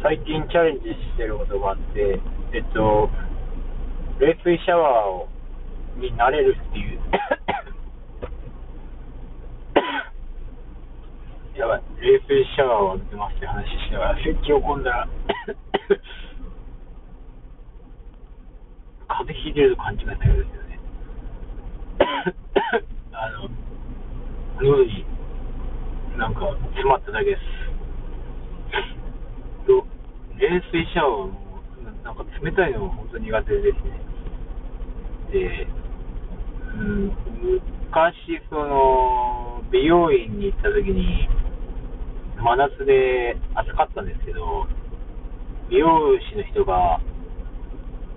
最近チャレンジしてることがあって、えっと、冷水シャワーをになれるっていう。やばい、冷水シャワーを浴びてますって話しながら、咳を込んだら、風邪ひいてると勘違いされるんですよね。あの、喉になんか詰まっただけです。冷水シャワーもなんか冷たいのが本当苦手ですね。で、うん、昔、その、美容院に行った時に、真夏で暑かったんですけど、美容師の人が、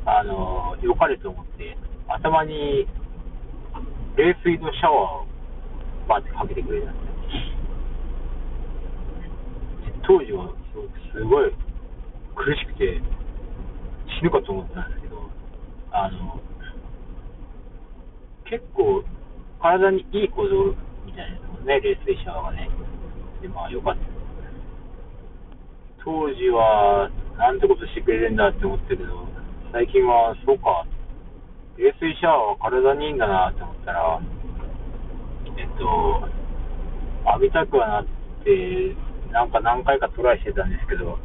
あの、良かれと思って、頭に冷水のシャワーをバーってかけてくれたんです。当時はすごい苦しくて死ぬかと思ったんですけど、あの、結構体にいいことみたいなですもんね、冷水シャワーがね。で、まあよかった。当時はなんてことしてくれるんだって思ったけど、最近はそうか、冷水シャワーは体にいいんだなって思ったら、えっと、浴びたくはなって、なんか何回かトライしてたんですけど、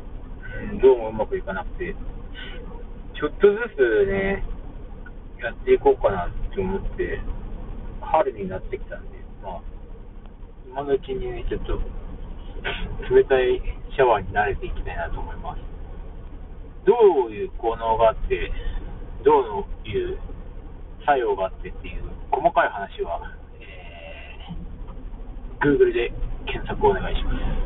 どうもうまくいかなくて、ちょっとずつね、やっていこうかなって思って、春になってきたんで、まあ、今のうちにね、ちょっと、冷たいシャワーに慣れていきたいなと思います。どういう効能があって、どういう作用があってっていう細かい話は、えー Google で検索をお願いします。